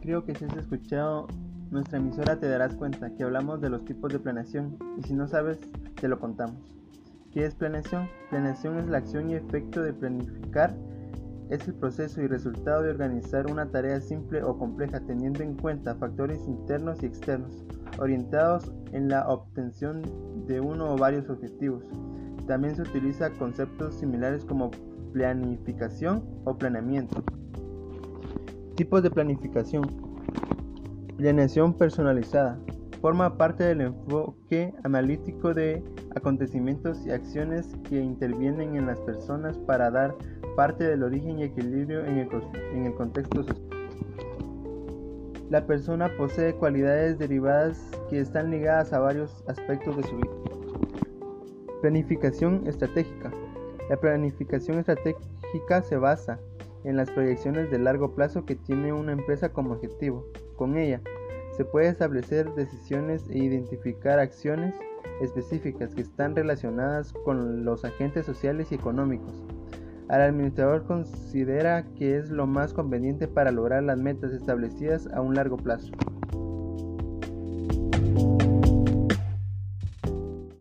creo que si has escuchado nuestra emisora te darás cuenta que hablamos de los tipos de planeación y si no sabes, te lo contamos. ¿Qué es planeación? Planeación es la acción y efecto de planificar. Es el proceso y resultado de organizar una tarea simple o compleja teniendo en cuenta factores internos y externos, orientados en la obtención de uno o varios objetivos. También se utiliza conceptos similares como planificación o planeamiento. Tipos de planificación. Planeación personalizada. Forma parte del enfoque analítico de acontecimientos y acciones que intervienen en las personas para dar parte del origen y equilibrio en el, contexto social. La persona posee cualidades derivadas que están ligadas a varios aspectos de su vida. Planificación estratégica. La planificación estratégica se basa en las proyecciones de largo plazo que tiene una empresa como objetivo. Con ella, se puede establecer decisiones e identificar acciones específicas que están relacionadas con los agentes sociales y económicos. El administrador considera que es lo más conveniente para lograr las metas establecidas a un largo plazo.